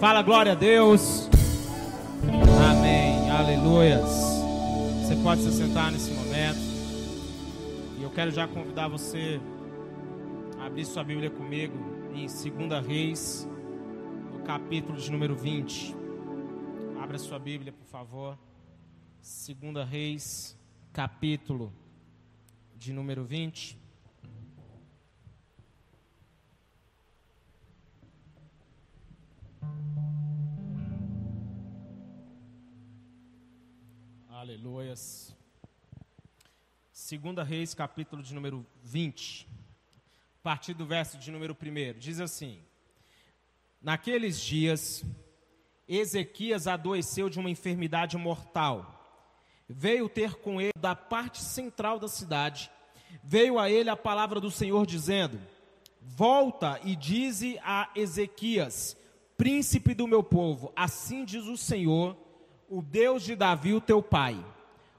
Fala glória a Deus. Amém. Aleluias. Você pode se sentar nesse momento. E eu quero já convidar você a abrir sua Bíblia comigo em 2 Reis, no capítulo de número 20. Abra sua Bíblia, por favor. 2 Reis, capítulo de número 20. Aleluias. Segunda Reis, capítulo de número 20. A partir do verso de número 1. Diz assim: Naqueles dias, Ezequias adoeceu de uma enfermidade mortal. Veio ter com ele da parte central da cidade. Veio a ele a palavra do Senhor dizendo: Volta e dize a Ezequias, príncipe do meu povo, assim diz o Senhor, o Deus de Davi, o teu pai.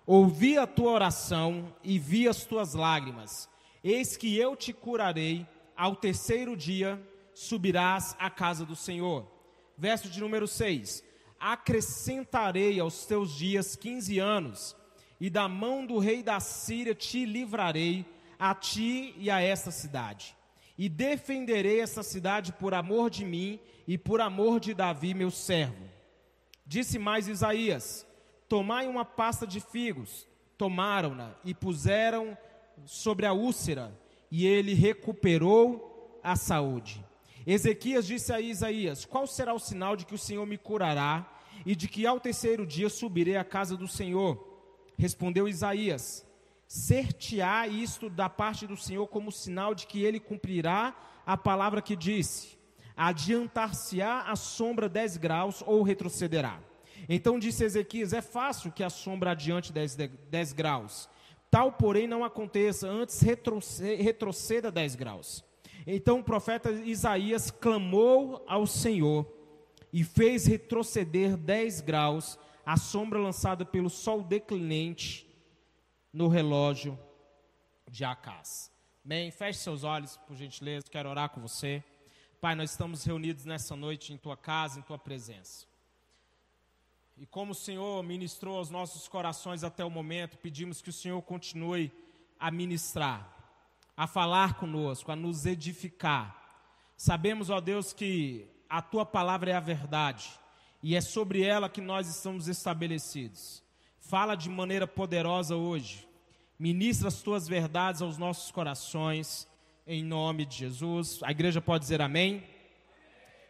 Ouvi a tua oração e vi as tuas lágrimas. Eis que eu te curarei, ao terceiro dia subirás à casa do Senhor. Verso de número 6: Acrescentarei aos teus dias quinze anos, e da mão do rei da Síria te livrarei, a ti e a esta cidade. E defenderei essa cidade por amor de mim e por amor de Davi, meu servo Disse mais Isaías: Tomai uma pasta de figos. Tomaram-na e puseram sobre a úlcera, e ele recuperou a saúde. Ezequias disse a Isaías: Qual será o sinal de que o Senhor me curará e de que ao terceiro dia subirei à casa do Senhor? Respondeu Isaías: Ser-te-á isto da parte do Senhor como sinal de que ele cumprirá a palavra que disse adiantar-se-á a sombra 10 graus ou retrocederá. Então disse Ezequias: É fácil que a sombra adiante 10, 10 graus. Tal, porém, não aconteça, antes retroceda 10 graus. Então o profeta Isaías clamou ao Senhor e fez retroceder 10 graus a sombra lançada pelo sol declinente no relógio de Acás. Amém? Feche seus olhos, por gentileza, quero orar com você. Pai, nós estamos reunidos nessa noite em tua casa, em tua presença. E como o Senhor ministrou aos nossos corações até o momento, pedimos que o Senhor continue a ministrar, a falar conosco, a nos edificar. Sabemos, ó Deus, que a tua palavra é a verdade e é sobre ela que nós estamos estabelecidos. Fala de maneira poderosa hoje. Ministra as tuas verdades aos nossos corações em nome de Jesus. A igreja pode dizer amém?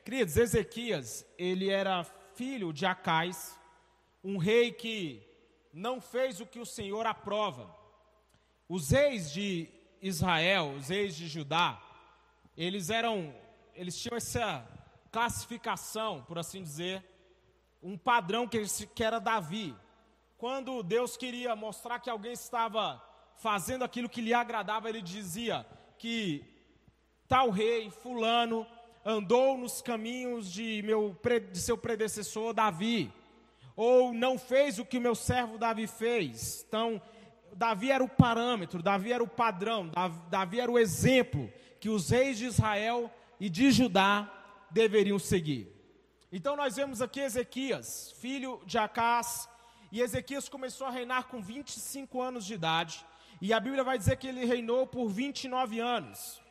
Queridos, Ezequias, ele era filho de Acais, um rei que não fez o que o Senhor aprova. Os reis de Israel, os reis de Judá, eles eram, eles tinham essa classificação, por assim dizer, um padrão que, que era Davi. Quando Deus queria mostrar que alguém estava fazendo aquilo que lhe agradava, ele dizia: que tal rei, fulano, andou nos caminhos de, meu, de seu predecessor Davi, ou não fez o que o meu servo Davi fez. Então, Davi era o parâmetro, Davi era o padrão, Davi era o exemplo que os reis de Israel e de Judá deveriam seguir. Então nós vemos aqui Ezequias, filho de Acás, e Ezequias começou a reinar com 25 anos de idade. E a Bíblia vai dizer que ele reinou por 29 anos.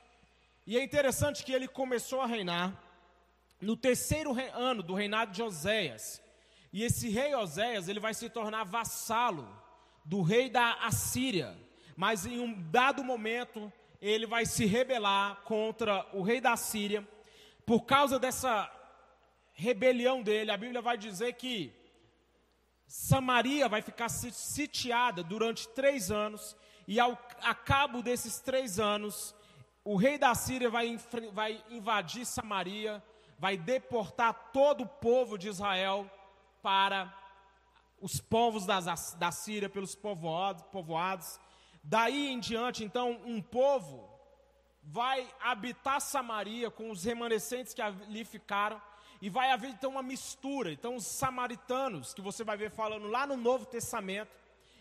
E é interessante que ele começou a reinar no terceiro ano do reinado de Oséias. E esse rei Oséias, ele vai se tornar vassalo do rei da Assíria. Mas em um dado momento, ele vai se rebelar contra o rei da Síria. Por causa dessa rebelião dele, a Bíblia vai dizer que Samaria vai ficar sitiada durante três anos e ao a cabo desses três anos, o rei da Síria vai, vai invadir Samaria, vai deportar todo o povo de Israel para os povos das, da Síria, pelos povoados, povoados. Daí em diante, então, um povo vai habitar Samaria com os remanescentes que ali ficaram, e vai haver então uma mistura. Então, os samaritanos, que você vai ver falando lá no Novo Testamento,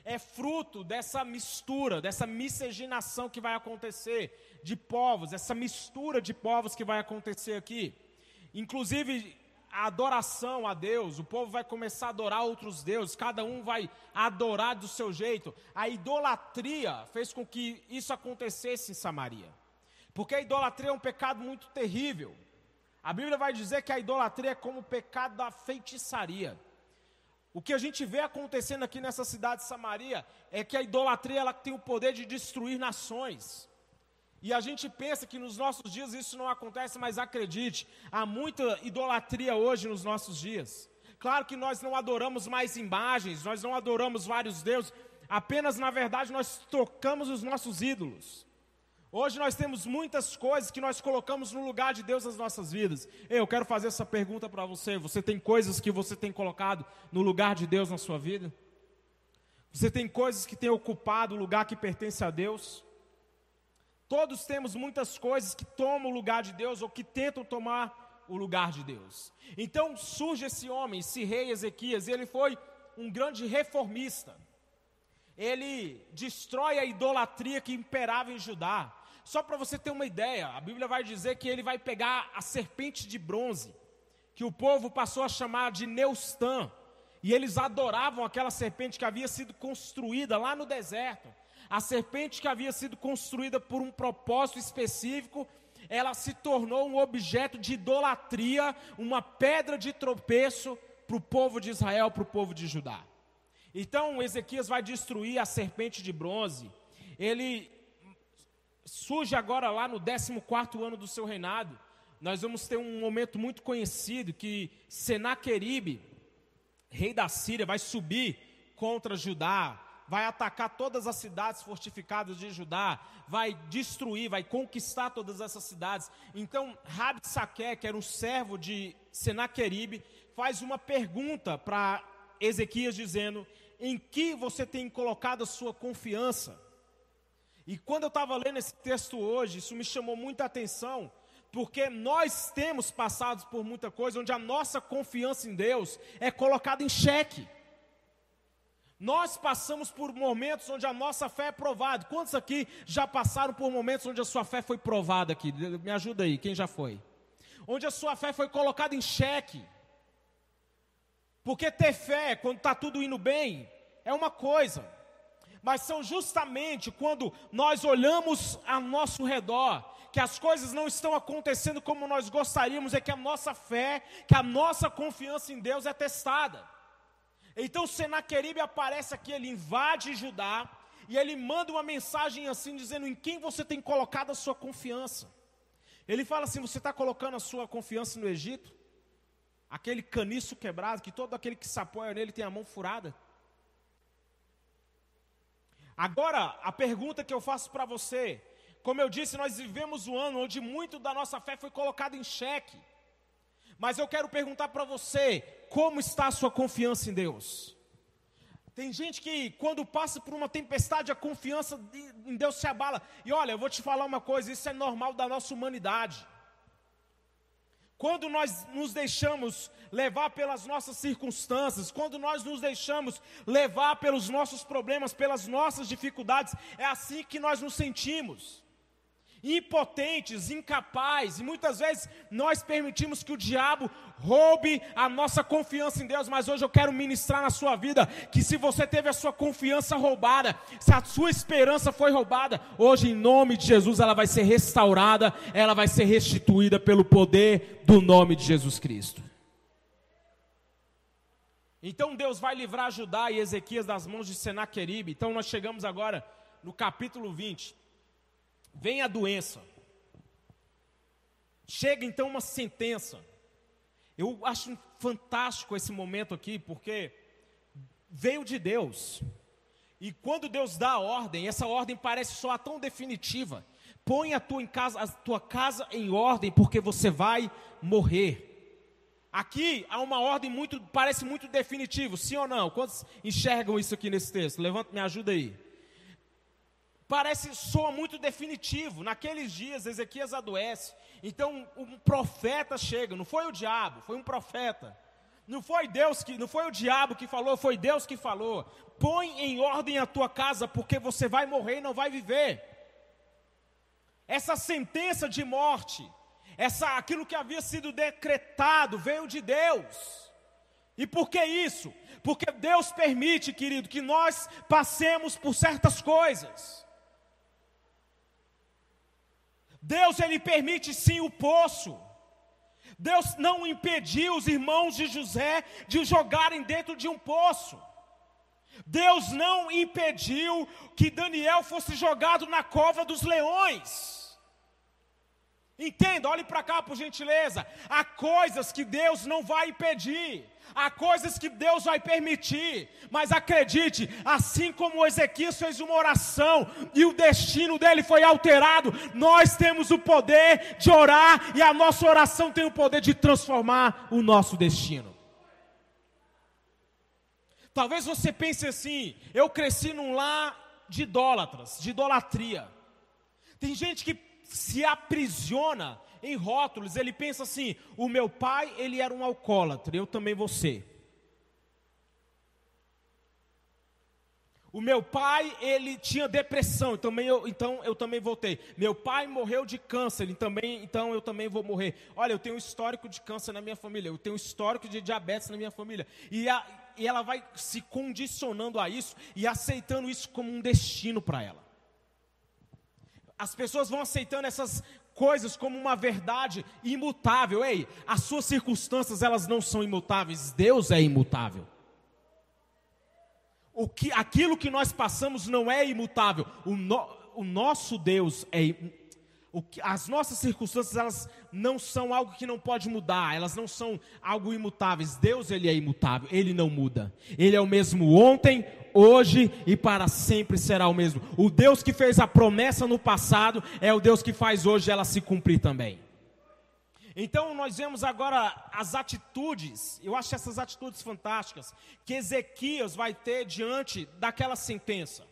é fruto dessa mistura, dessa miscigenação que vai acontecer de povos, essa mistura de povos que vai acontecer aqui. Inclusive, a adoração a Deus, o povo vai começar a adorar outros deuses, cada um vai adorar do seu jeito. A idolatria fez com que isso acontecesse em Samaria. Porque a idolatria é um pecado muito terrível. A Bíblia vai dizer que a idolatria é como o pecado da feitiçaria. O que a gente vê acontecendo aqui nessa cidade de Samaria é que a idolatria ela tem o poder de destruir nações. E a gente pensa que nos nossos dias isso não acontece, mas acredite, há muita idolatria hoje nos nossos dias. Claro que nós não adoramos mais imagens, nós não adoramos vários deuses, apenas na verdade nós trocamos os nossos ídolos. Hoje nós temos muitas coisas que nós colocamos no lugar de Deus nas nossas vidas. Eu quero fazer essa pergunta para você: você tem coisas que você tem colocado no lugar de Deus na sua vida? Você tem coisas que tem ocupado o lugar que pertence a Deus? Todos temos muitas coisas que tomam o lugar de Deus ou que tentam tomar o lugar de Deus. Então surge esse homem, esse rei Ezequias, e ele foi um grande reformista. Ele destrói a idolatria que imperava em Judá. Só para você ter uma ideia, a Bíblia vai dizer que ele vai pegar a serpente de bronze, que o povo passou a chamar de Neustã, e eles adoravam aquela serpente que havia sido construída lá no deserto. A serpente que havia sido construída por um propósito específico, ela se tornou um objeto de idolatria, uma pedra de tropeço para o povo de Israel, para o povo de Judá. Então Ezequias vai destruir a serpente de bronze. Ele surge agora lá no 14 ano do seu reinado. Nós vamos ter um momento muito conhecido que Senaqueribe, rei da Síria, vai subir contra Judá, vai atacar todas as cidades fortificadas de Judá, vai destruir, vai conquistar todas essas cidades. Então, Rabsaque, que era um servo de Senaqueribe, faz uma pergunta para Ezequias dizendo: "Em que você tem colocado a sua confiança?" E quando eu estava lendo esse texto hoje, isso me chamou muita atenção, porque nós temos passado por muita coisa onde a nossa confiança em Deus é colocada em xeque. Nós passamos por momentos onde a nossa fé é provada. Quantos aqui já passaram por momentos onde a sua fé foi provada aqui? Me ajuda aí, quem já foi? Onde a sua fé foi colocada em xeque. Porque ter fé, quando está tudo indo bem, é uma coisa. Mas são justamente quando nós olhamos ao nosso redor, que as coisas não estão acontecendo como nós gostaríamos, é que a nossa fé, que a nossa confiança em Deus é testada. Então Senaqueribe aparece aqui, ele invade Judá e ele manda uma mensagem assim, dizendo em quem você tem colocado a sua confiança. Ele fala assim: você está colocando a sua confiança no Egito? Aquele caniço quebrado, que todo aquele que se apoia nele tem a mão furada. Agora, a pergunta que eu faço para você, como eu disse, nós vivemos um ano onde muito da nossa fé foi colocado em xeque. Mas eu quero perguntar para você: como está a sua confiança em Deus? Tem gente que, quando passa por uma tempestade, a confiança em Deus se abala. E olha, eu vou te falar uma coisa: isso é normal da nossa humanidade. Quando nós nos deixamos levar pelas nossas circunstâncias, quando nós nos deixamos levar pelos nossos problemas, pelas nossas dificuldades, é assim que nós nos sentimos impotentes, incapazes, e muitas vezes nós permitimos que o diabo roube a nossa confiança em Deus, mas hoje eu quero ministrar na sua vida que se você teve a sua confiança roubada, se a sua esperança foi roubada, hoje em nome de Jesus ela vai ser restaurada, ela vai ser restituída pelo poder do nome de Jesus Cristo. Então Deus vai livrar Judá e Ezequias das mãos de Senaqueribe. Então nós chegamos agora no capítulo 20. Vem a doença. Chega então uma sentença. Eu acho fantástico esse momento aqui, porque veio de Deus. E quando Deus dá a ordem, essa ordem parece só tão definitiva. Põe a tua, casa, a tua casa em ordem, porque você vai morrer. Aqui há uma ordem muito, parece muito definitiva, sim ou não? Quantos enxergam isso aqui nesse texto? Levanta, me ajuda aí parece soa muito definitivo. Naqueles dias Ezequias adoece. Então um profeta chega, não foi o diabo, foi um profeta. Não foi Deus que, não foi o diabo que falou, foi Deus que falou. Põe em ordem a tua casa, porque você vai morrer e não vai viver. Essa sentença de morte, Essa, aquilo que havia sido decretado veio de Deus. E por que isso? Porque Deus permite, querido, que nós passemos por certas coisas. Deus ele permite sim o poço. Deus não impediu os irmãos de José de jogarem dentro de um poço. Deus não impediu que Daniel fosse jogado na cova dos leões. Entenda, olhe para cá por gentileza. Há coisas que Deus não vai impedir, há coisas que Deus vai permitir, mas acredite, assim como Ezequias fez uma oração e o destino dele foi alterado, nós temos o poder de orar e a nossa oração tem o poder de transformar o nosso destino. Talvez você pense assim: eu cresci num lar de idólatras, de idolatria. Tem gente que se aprisiona em rótulos, ele pensa assim: o meu pai, ele era um alcoólatra, eu também vou ser. O meu pai, ele tinha depressão, também eu, então eu também voltei. Meu pai morreu de câncer, também, então eu também vou morrer. Olha, eu tenho um histórico de câncer na minha família, eu tenho um histórico de diabetes na minha família. E, a, e ela vai se condicionando a isso e aceitando isso como um destino para ela as pessoas vão aceitando essas coisas como uma verdade imutável. Ei, as suas circunstâncias elas não são imutáveis, Deus é imutável. O que, aquilo que nós passamos não é imutável. O, no, o nosso Deus é que, as nossas circunstâncias elas não são algo que não pode mudar, elas não são algo imutáveis. Deus ele é imutável, ele não muda. Ele é o mesmo ontem, hoje e para sempre será o mesmo. O Deus que fez a promessa no passado é o Deus que faz hoje ela se cumprir também. Então nós vemos agora as atitudes, eu acho essas atitudes fantásticas, que Ezequias vai ter diante daquela sentença.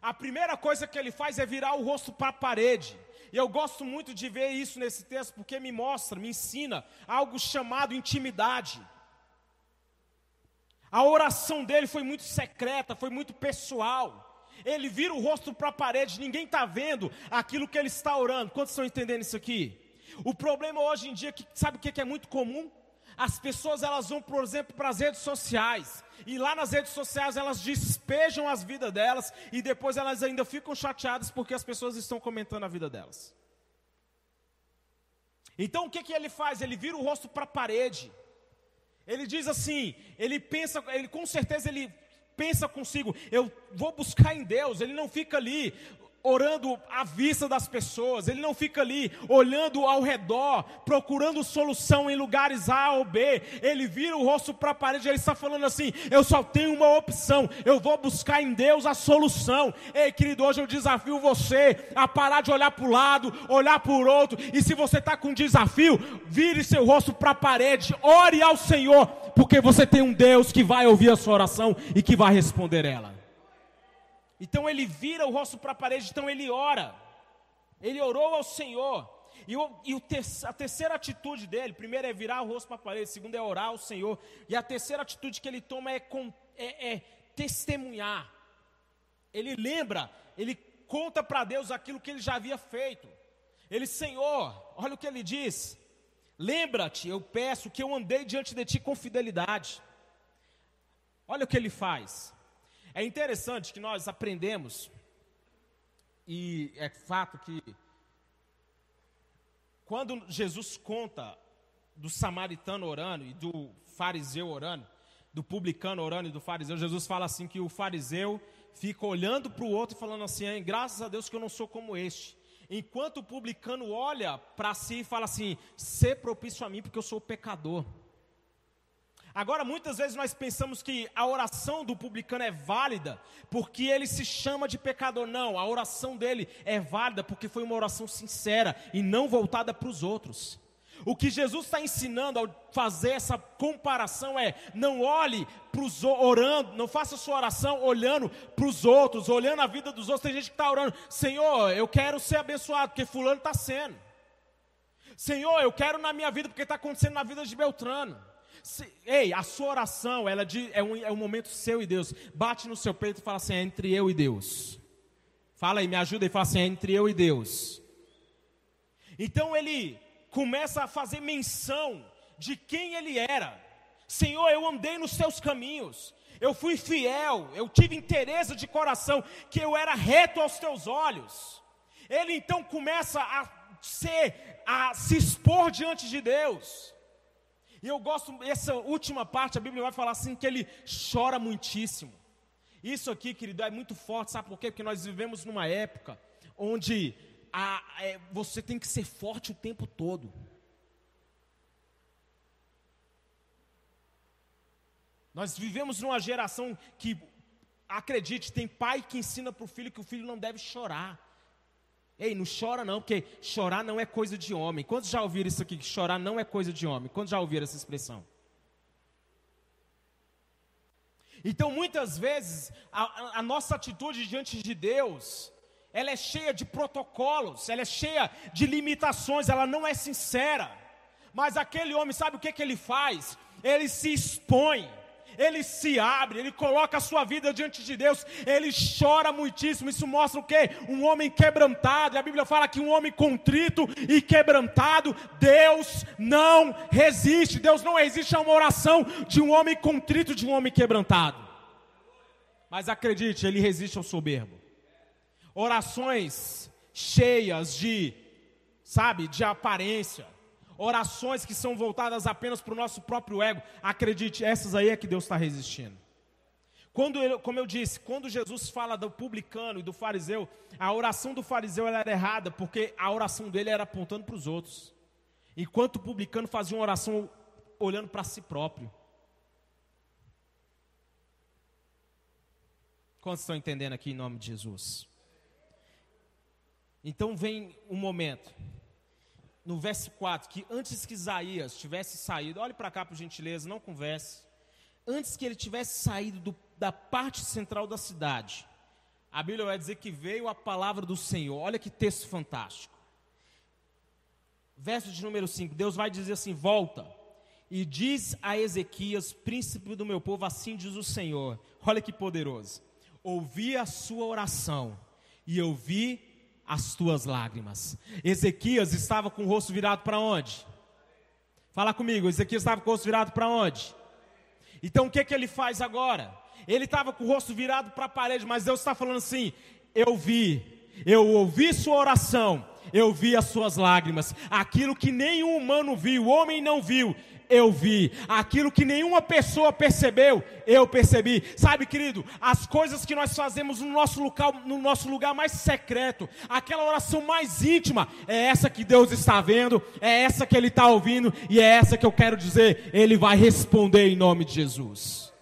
A primeira coisa que ele faz é virar o rosto para a parede. E eu gosto muito de ver isso nesse texto, porque me mostra, me ensina algo chamado intimidade. A oração dele foi muito secreta, foi muito pessoal. Ele vira o rosto para a parede, ninguém está vendo aquilo que ele está orando. Quantos estão entendendo isso aqui? O problema hoje em dia, é que, sabe o que é muito comum? As pessoas elas vão, por exemplo, para as redes sociais. E lá nas redes sociais elas despejam as vidas delas. E depois elas ainda ficam chateadas porque as pessoas estão comentando a vida delas. Então o que, que ele faz? Ele vira o rosto para a parede. Ele diz assim, ele pensa, ele com certeza ele pensa consigo, eu vou buscar em Deus, ele não fica ali orando à vista das pessoas, ele não fica ali olhando ao redor, procurando solução em lugares A ou B, ele vira o rosto para a parede, ele está falando assim: eu só tenho uma opção, eu vou buscar em Deus a solução. Ei, querido, hoje eu desafio você a parar de olhar para o lado, olhar para o outro, e se você está com desafio, vire seu rosto para a parede, ore ao Senhor, porque você tem um Deus que vai ouvir a sua oração e que vai responder ela. Então ele vira o rosto para a parede, então ele ora. Ele orou ao Senhor. E, o, e o te, a terceira atitude dele, primeiro é virar o rosto para a parede, segundo é orar ao Senhor. E a terceira atitude que ele toma é, com, é, é testemunhar. Ele lembra, ele conta para Deus aquilo que ele já havia feito. Ele, Senhor, olha o que ele diz. Lembra-te, eu peço que eu andei diante de ti com fidelidade. Olha o que ele faz. É interessante que nós aprendemos, e é fato que, quando Jesus conta do samaritano orando e do fariseu orando, do publicano orando e do fariseu, Jesus fala assim: que o fariseu fica olhando para o outro e falando assim: graças a Deus que eu não sou como este. Enquanto o publicano olha para si e fala assim: ser propício a mim, porque eu sou pecador. Agora, muitas vezes nós pensamos que a oração do publicano é válida porque ele se chama de pecador. Não, a oração dele é válida porque foi uma oração sincera e não voltada para os outros. O que Jesus está ensinando ao fazer essa comparação é: não olhe para os orando, não faça sua oração olhando para os outros, olhando a vida dos outros. Tem gente que está orando, Senhor, eu quero ser abençoado, porque fulano está sendo. Senhor, eu quero na minha vida, porque está acontecendo na vida de Beltrano. Se, ei, a sua oração ela é, um, é um momento seu e Deus. Bate no seu peito e fala assim: é entre eu e Deus. Fala aí, me ajuda e fala assim: é entre eu e Deus. Então ele começa a fazer menção de quem ele era. Senhor, eu andei nos teus caminhos, eu fui fiel, eu tive interesse de coração, que eu era reto aos teus olhos. Ele então começa a ser, a se expor diante de Deus. E eu gosto, essa última parte, a Bíblia vai falar assim, que ele chora muitíssimo. Isso aqui, querido, é muito forte, sabe por quê? Porque nós vivemos numa época onde a, é, você tem que ser forte o tempo todo. Nós vivemos numa geração que, acredite, tem pai que ensina para o filho que o filho não deve chorar. Ei, não chora não, porque chorar não é coisa de homem. Quantos já ouviram isso aqui, que chorar não é coisa de homem? Quantos já ouviram essa expressão? Então, muitas vezes, a, a, nossa atitude diante de Deus, ela é cheia de protocolos, ela é cheia de limitações, ela não é sincera. Mas aquele homem, sabe o que, que ele faz? Ele se expõe ele se abre, ele coloca a sua vida diante de Deus, ele chora muitíssimo. Isso mostra o que? Um homem quebrantado. E a Bíblia fala que um homem contrito e quebrantado, Deus não resiste. Deus não resiste a uma oração de um homem contrito, de um homem quebrantado. Mas acredite, ele resiste ao soberbo. Orações cheias de, sabe, de aparência orações que são voltadas apenas para o nosso próprio ego, acredite, essas aí é que Deus está resistindo. Quando, como eu disse, quando Jesus fala do publicano e do fariseu, a oração do fariseu era errada, porque a oração dele era apontando para os outros, enquanto o publicano fazia uma oração olhando para si próprio. Quantos estão entendendo aqui em nome de Jesus? Então vem um momento no verso 4, que antes que Isaías tivesse saído, olhe para cá por gentileza, não converse. Antes que ele tivesse saído do, da parte central da cidade, a Bíblia vai dizer que veio a palavra do Senhor. Olha que texto fantástico. Verso de número 5: Deus vai dizer assim: Volta e diz a Ezequias, príncipe do meu povo, assim diz o Senhor. Olha que poderoso. Ouvi a sua oração e eu vi as tuas lágrimas. Ezequias estava com o rosto virado para onde? Fala comigo, Ezequias estava com o rosto virado para onde? Então o que, que ele faz agora? Ele estava com o rosto virado para a parede, mas Deus está falando assim: eu vi, eu ouvi sua oração, eu vi as suas lágrimas, aquilo que nenhum humano viu, o homem não viu, eu vi. Aquilo que nenhuma pessoa percebeu, eu percebi. Sabe, querido, as coisas que nós fazemos no nosso local, no nosso lugar mais secreto, aquela oração mais íntima, é essa que Deus está vendo, é essa que Ele está ouvindo, e é essa que eu quero dizer, Ele vai responder em nome de Jesus.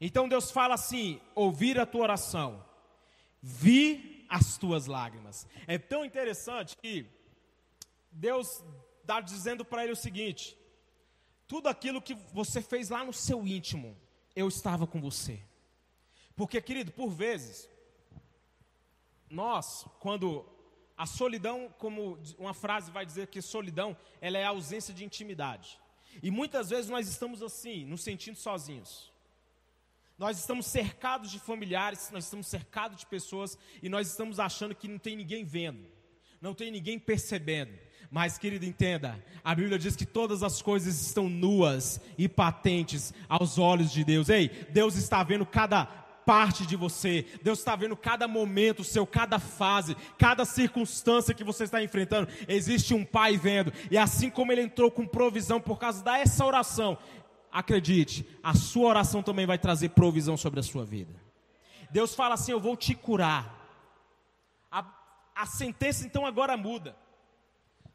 Então Deus fala assim: ouvir a tua oração, vi as tuas lágrimas. É tão interessante que Deus está dizendo para ele o seguinte: tudo aquilo que você fez lá no seu íntimo, eu estava com você. Porque, querido, por vezes, nós, quando a solidão, como uma frase vai dizer que solidão, ela é a ausência de intimidade. E muitas vezes nós estamos assim, nos sentindo sozinhos. Nós estamos cercados de familiares, nós estamos cercados de pessoas e nós estamos achando que não tem ninguém vendo, não tem ninguém percebendo. Mas, querido, entenda: a Bíblia diz que todas as coisas estão nuas e patentes aos olhos de Deus. Ei, Deus está vendo cada parte de você, Deus está vendo cada momento seu, cada fase, cada circunstância que você está enfrentando. Existe um Pai vendo, e assim como Ele entrou com provisão por causa dessa oração, acredite, a sua oração também vai trazer provisão sobre a sua vida. Deus fala assim: Eu vou te curar. A, a sentença então agora muda.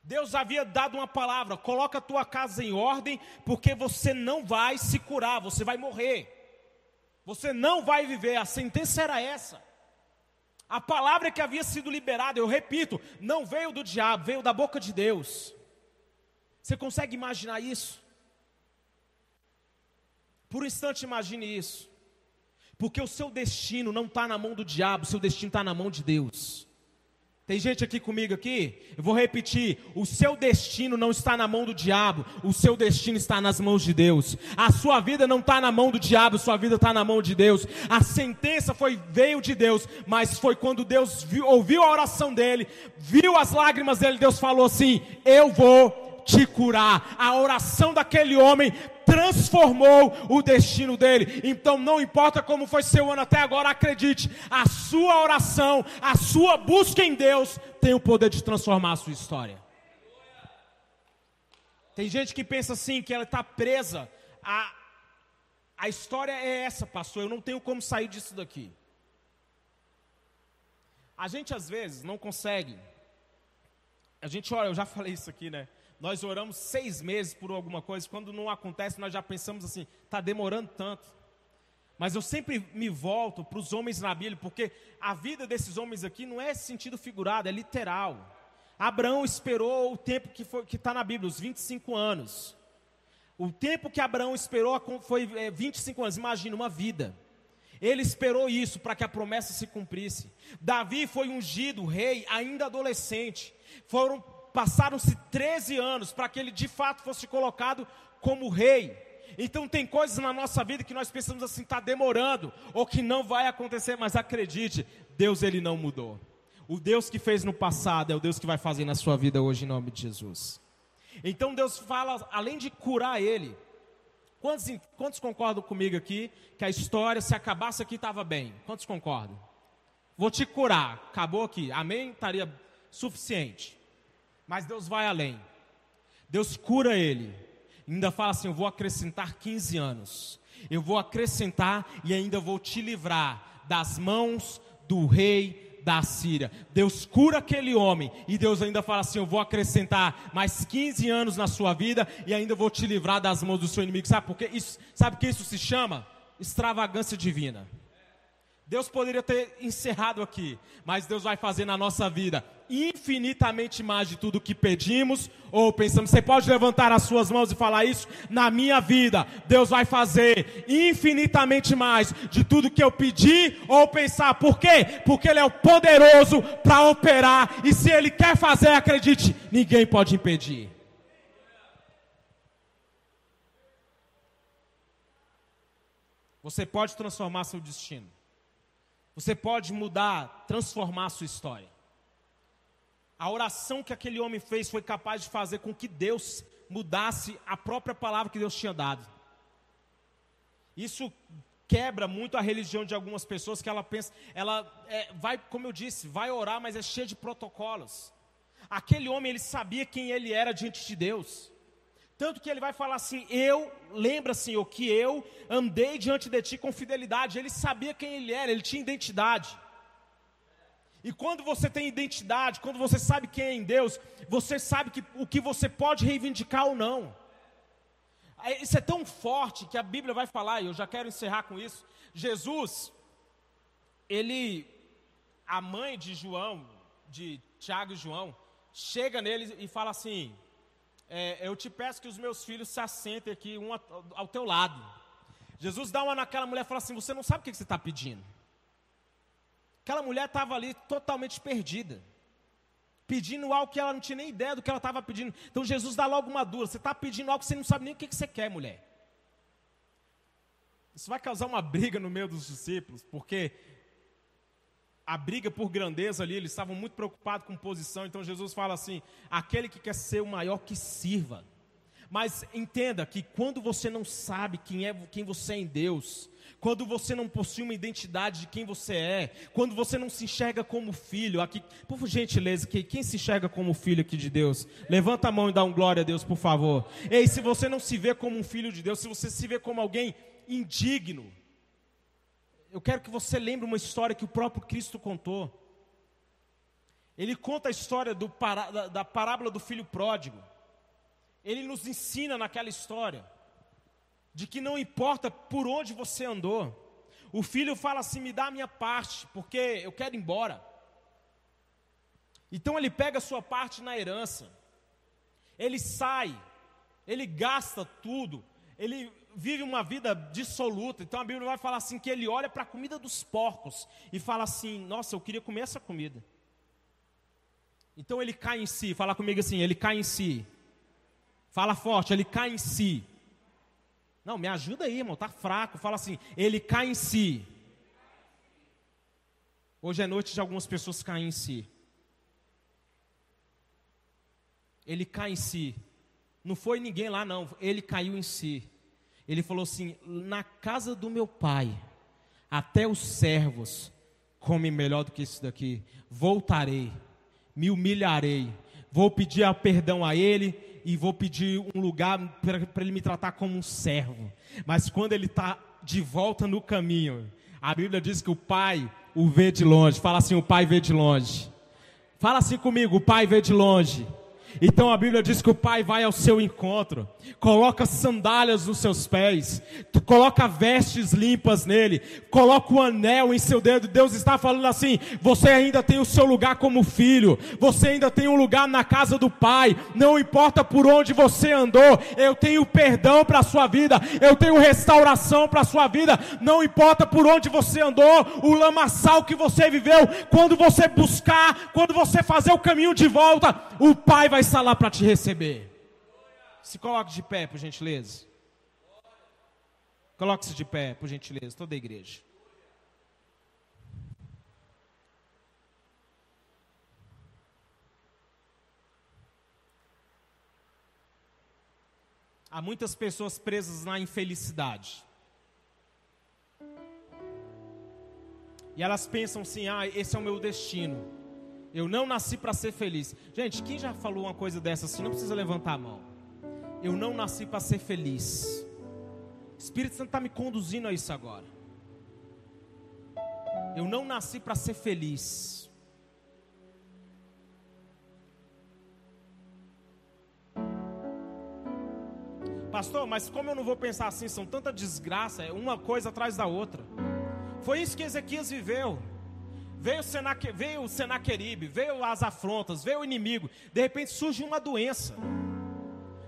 Deus havia dado uma palavra: coloca a tua casa em ordem, porque você não vai se curar, você vai morrer. Você não vai viver. A sentença era essa. A palavra que havia sido liberada, eu repito, não veio do diabo, veio da boca de Deus. Você consegue imaginar isso? Por um instante, imagine isso. Porque o seu destino não está na mão do diabo, seu destino está na mão de Deus. Tem gente aqui comigo aqui? Eu vou repetir: o seu destino não está na mão do diabo, o seu destino está nas mãos de Deus. A sua vida não está na mão do diabo, sua vida está na mão de Deus. A sentença foi veio de Deus, mas foi quando Deus viu, ouviu a oração dele, viu as lágrimas dele, Deus falou assim: Eu vou te curar. A oração daquele homem transformou o destino dele. Então não importa como foi seu ano até agora, acredite, a sua oração, a sua busca em Deus tem o poder de transformar a sua história. Tem gente que pensa assim, que ela está presa. A, a história é essa, pastor. Eu não tenho como sair disso daqui. A gente às vezes não consegue. A gente olha, eu já falei isso aqui, né? Nós oramos seis meses por alguma coisa, quando não acontece, nós já pensamos assim, está demorando tanto. Mas eu sempre me volto para os homens na Bíblia, porque a vida desses homens aqui não é sentido figurado, é literal. Abraão esperou o tempo que está na Bíblia, os 25 anos. O tempo que Abraão esperou foi 25 é, anos, imagina, uma vida. Ele esperou isso para que a promessa se cumprisse. Davi foi ungido rei ainda adolescente. Foram passaram-se 13 anos para que ele de fato fosse colocado como rei. Então tem coisas na nossa vida que nós pensamos assim, está demorando, ou que não vai acontecer, mas acredite, Deus ele não mudou. O Deus que fez no passado é o Deus que vai fazer na sua vida hoje em nome de Jesus. Então Deus fala, além de curar ele, quantos, quantos concordam comigo aqui que a história, se acabasse aqui, estava bem? Quantos concordam? Vou te curar, acabou aqui, amém? Estaria suficiente. Mas Deus vai além. Deus cura ele. Ainda fala assim: Eu vou acrescentar 15 anos. Eu vou acrescentar e ainda vou te livrar das mãos do rei da Síria. Deus cura aquele homem e Deus ainda fala assim: Eu vou acrescentar mais 15 anos na sua vida e ainda vou te livrar das mãos do seu inimigo. Sabe por quê? Isso, sabe o que isso se chama? Extravagância divina. Deus poderia ter encerrado aqui, mas Deus vai fazer na nossa vida infinitamente mais de tudo que pedimos ou pensamos. Você pode levantar as suas mãos e falar isso? Na minha vida, Deus vai fazer infinitamente mais de tudo que eu pedi ou pensar. Por quê? Porque Ele é o poderoso para operar e se Ele quer fazer, acredite, ninguém pode impedir. Você pode transformar seu destino. Você pode mudar, transformar a sua história. A oração que aquele homem fez foi capaz de fazer com que Deus mudasse a própria palavra que Deus tinha dado. Isso quebra muito a religião de algumas pessoas que ela pensa, ela é, vai, como eu disse, vai orar, mas é cheia de protocolos. Aquele homem ele sabia quem ele era diante de Deus. Tanto que ele vai falar assim: Eu, lembra, Senhor, que eu andei diante de ti com fidelidade. Ele sabia quem ele era, ele tinha identidade. E quando você tem identidade, quando você sabe quem é em Deus, você sabe que, o que você pode reivindicar ou não. Isso é tão forte que a Bíblia vai falar, e eu já quero encerrar com isso. Jesus, ele, a mãe de João, de Tiago e João, chega nele e fala assim: é, eu te peço que os meus filhos se assentem aqui um ao teu lado. Jesus dá uma naquela mulher e fala assim: Você não sabe o que você está pedindo. Aquela mulher estava ali totalmente perdida, pedindo algo que ela não tinha nem ideia do que ela estava pedindo. Então Jesus dá logo uma dura: Você está pedindo algo que você não sabe nem o que você quer, mulher. Isso vai causar uma briga no meio dos discípulos, porque a briga por grandeza ali, eles estavam muito preocupados com posição, então Jesus fala assim: aquele que quer ser o maior que sirva. Mas entenda que quando você não sabe quem é quem você é em Deus, quando você não possui uma identidade de quem você é, quando você não se enxerga como filho, aqui, por gentileza, quem se enxerga como filho aqui de Deus, levanta a mão e dá um glória a Deus, por favor. Ei, se você não se vê como um filho de Deus, se você se vê como alguém indigno, eu quero que você lembre uma história que o próprio Cristo contou. Ele conta a história do, da, da parábola do filho pródigo. Ele nos ensina naquela história de que não importa por onde você andou, o filho fala assim: me dá a minha parte, porque eu quero ir embora. Então ele pega a sua parte na herança, ele sai, ele gasta tudo, ele vive uma vida dissoluta. Então a Bíblia vai falar assim que ele olha para a comida dos porcos e fala assim: "Nossa, eu queria comer essa comida". Então ele cai em si. Fala comigo assim: ele cai em si. Fala forte, ele cai em si. Não, me ajuda aí, irmão, tá fraco. Fala assim: ele cai em si. Hoje é noite de algumas pessoas caem em si. Ele cai em si. Não foi ninguém lá, não. Ele caiu em si. Ele falou assim: na casa do meu pai, até os servos comem melhor do que isso daqui. Voltarei, me humilharei, vou pedir perdão a ele e vou pedir um lugar para ele me tratar como um servo. Mas quando ele está de volta no caminho, a Bíblia diz que o pai o vê de longe. Fala assim: o pai vê de longe. Fala assim comigo: o pai vê de longe. Então a Bíblia diz que o Pai vai ao seu encontro, coloca sandálias nos seus pés, coloca vestes limpas nele, coloca o um anel em seu dedo. Deus está falando assim: você ainda tem o seu lugar como filho, você ainda tem um lugar na casa do Pai, não importa por onde você andou, eu tenho perdão para a sua vida, eu tenho restauração para a sua vida, não importa por onde você andou, o lamaçal que você viveu, quando você buscar, quando você fazer o caminho de volta, o Pai vai estar lá para te receber. Se coloque de pé, por gentileza. Coloque-se de pé, por gentileza, toda a igreja. Há muitas pessoas presas na infelicidade. E elas pensam assim: ah, esse é o meu destino. Eu não nasci para ser feliz. Gente, quem já falou uma coisa dessa assim, não precisa levantar a mão. Eu não nasci para ser feliz. O Espírito Santo está me conduzindo a isso agora. Eu não nasci para ser feliz. Pastor, mas como eu não vou pensar assim? São tanta desgraça, é uma coisa atrás da outra. Foi isso que Ezequias viveu. Veio, Senaque, veio o Senaqueribe, veio as afrontas, veio o inimigo. De repente surge uma doença.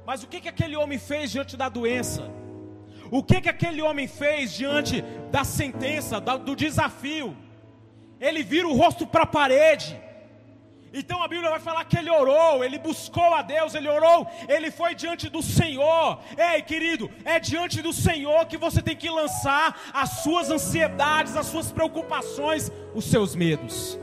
Mas o que, que aquele homem fez diante da doença? O que, que aquele homem fez diante da sentença, do desafio? Ele vira o rosto para a parede. Então a Bíblia vai falar que ele orou, ele buscou a Deus, ele orou, ele foi diante do Senhor. Ei, querido, é diante do Senhor que você tem que lançar as suas ansiedades, as suas preocupações, os seus medos.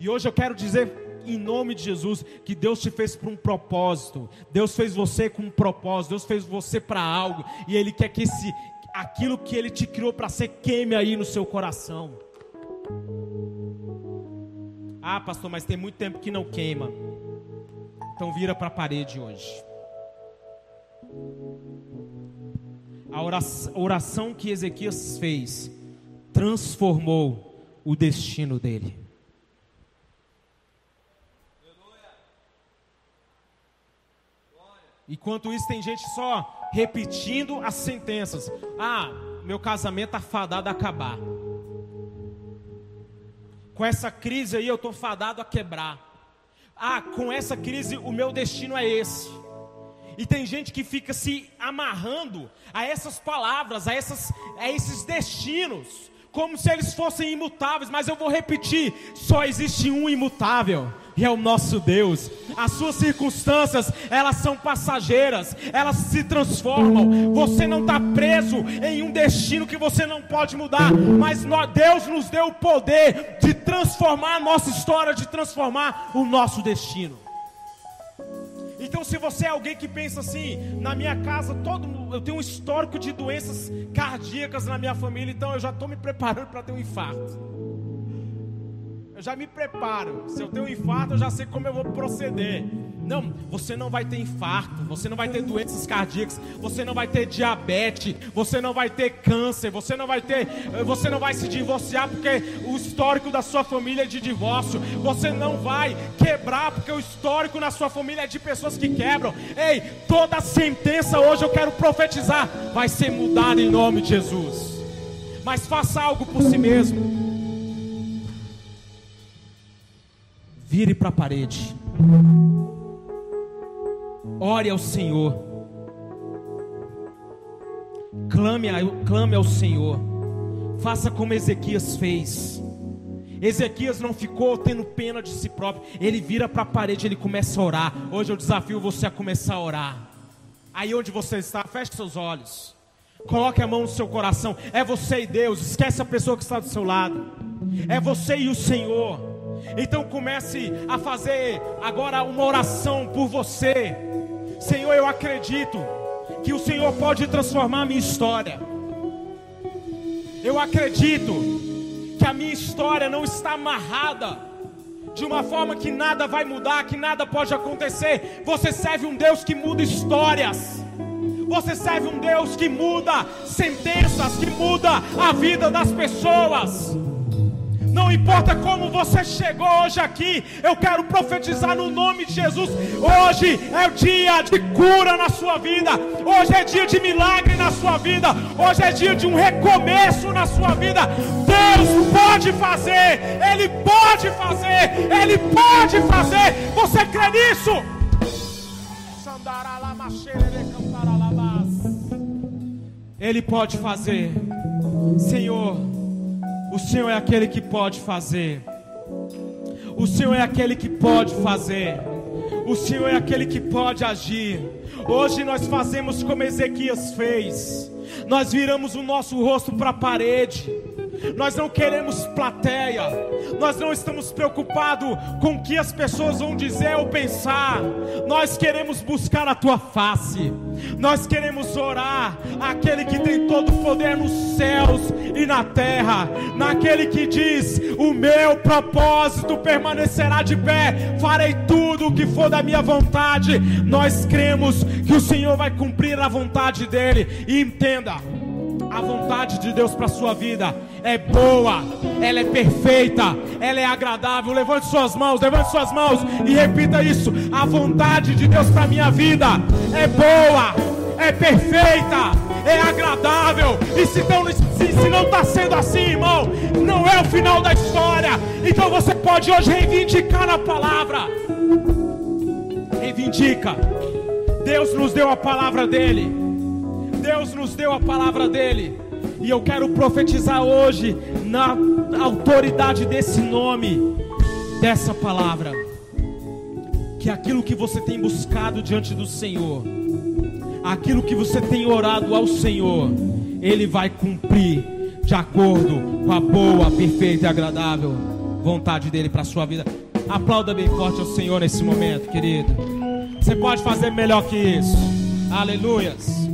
E hoje eu quero dizer em nome de Jesus que Deus te fez para um propósito. Deus fez você com um propósito, Deus fez você para algo e ele quer que esse aquilo que ele te criou para ser queime aí no seu coração. Ah, pastor, mas tem muito tempo que não queima. Então vira para a parede hoje. A oração que Ezequias fez transformou o destino dele. Enquanto isso, tem gente só repetindo as sentenças. Ah, meu casamento está fadado a acabar com essa crise aí eu estou fadado a quebrar. Ah, com essa crise o meu destino é esse. E tem gente que fica se amarrando a essas palavras, a, essas, a esses destinos, como se eles fossem imutáveis. Mas eu vou repetir: só existe um imutável e é o nosso Deus. As suas circunstâncias, elas são passageiras, elas se transformam. Você não está preso em um destino que você não pode mudar, mas Deus nos deu o poder de transformar a nossa história, de transformar o nosso destino. Então, se você é alguém que pensa assim, na minha casa, todo eu tenho um histórico de doenças cardíacas na minha família, então eu já estou me preparando para ter um infarto eu já me preparo. Se eu tenho um infarto, eu já sei como eu vou proceder. Não, você não vai ter infarto, você não vai ter doenças cardíacas, você não vai ter diabetes, você não vai ter câncer, você não vai ter, você não vai se divorciar porque o histórico da sua família é de divórcio, você não vai quebrar porque o histórico na sua família é de pessoas que quebram. Ei, toda sentença hoje eu quero profetizar vai ser mudada em nome de Jesus. Mas faça algo por si mesmo. Vire para a parede. Ore ao Senhor. Clame, clame ao Senhor. Faça como Ezequias fez. Ezequias não ficou tendo pena de si próprio. Ele vira para a parede, ele começa a orar. Hoje eu desafio você a começar a orar. Aí onde você está, feche seus olhos. Coloque a mão no seu coração. É você e Deus. Esquece a pessoa que está do seu lado. É você e o Senhor. Então comece a fazer agora uma oração por você. Senhor, eu acredito que o Senhor pode transformar a minha história. Eu acredito que a minha história não está amarrada de uma forma que nada vai mudar, que nada pode acontecer. Você serve um Deus que muda histórias. Você serve um Deus que muda sentenças, que muda a vida das pessoas. Não importa como você chegou hoje aqui, eu quero profetizar no nome de Jesus. Hoje é o dia de cura na sua vida. Hoje é dia de milagre na sua vida. Hoje é dia de um recomeço na sua vida. Deus pode fazer, Ele pode fazer, Ele pode fazer. Você crê nisso? Ele pode fazer, Senhor. O Senhor é aquele que pode fazer. O Senhor é aquele que pode fazer. O Senhor é aquele que pode agir. Hoje nós fazemos como Ezequias fez. Nós viramos o nosso rosto para a parede nós não queremos plateia, nós não estamos preocupados com o que as pessoas vão dizer ou pensar, nós queremos buscar a tua face, nós queremos orar aquele que tem todo o poder nos céus e na terra, naquele que diz: O meu propósito permanecerá de pé, farei tudo o que for da minha vontade. Nós cremos que o Senhor vai cumprir a vontade dEle, e entenda a vontade de Deus para sua vida é boa, ela é perfeita, ela é agradável. Levante suas mãos, levante suas mãos e repita isso. A vontade de Deus para minha vida é boa, é perfeita, é agradável. E se não está sendo assim, irmão, não é o final da história. Então você pode hoje reivindicar na palavra. Reivindica. Deus nos deu a palavra dele. Deus nos deu a palavra dele. E eu quero profetizar hoje, na autoridade desse nome, dessa palavra, que aquilo que você tem buscado diante do Senhor, aquilo que você tem orado ao Senhor, Ele vai cumprir de acordo com a boa, perfeita e agradável vontade dele para a sua vida. Aplauda bem forte ao Senhor nesse momento, querido. Você pode fazer melhor que isso. Aleluias.